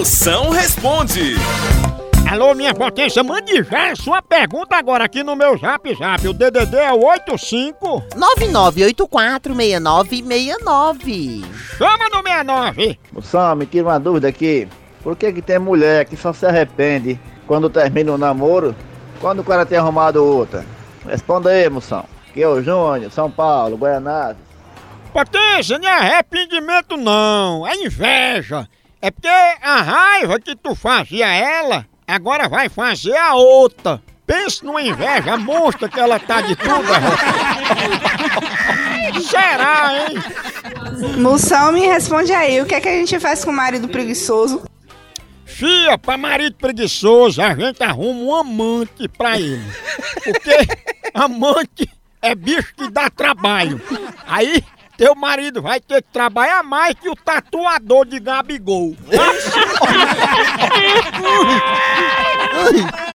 Moção responde. Alô, minha potência, mande já a sua pergunta agora aqui no meu zap zap. O DDD é o 85. 99846969. Chama no 69. Moção, me tira uma dúvida aqui. Por que que tem mulher que só se arrepende quando termina o namoro, quando o cara tem arrumado outra? Responda aí, moção. Que é o Júnior, São Paulo, Goianas. Potência, não é arrependimento não, é inveja. É porque a raiva que tu fazia ela, agora vai fazer a outra. Pense numa inveja monstra que ela tá de tudo. Será, hein? Moção, me responde aí, o que é que a gente faz com o marido preguiçoso? Fia, pra marido preguiçoso, a gente arruma um amante pra ele. Porque amante é bicho que dá trabalho. Aí, teu marido vai ter que trabalhar mais que o tatuador de Gabigol.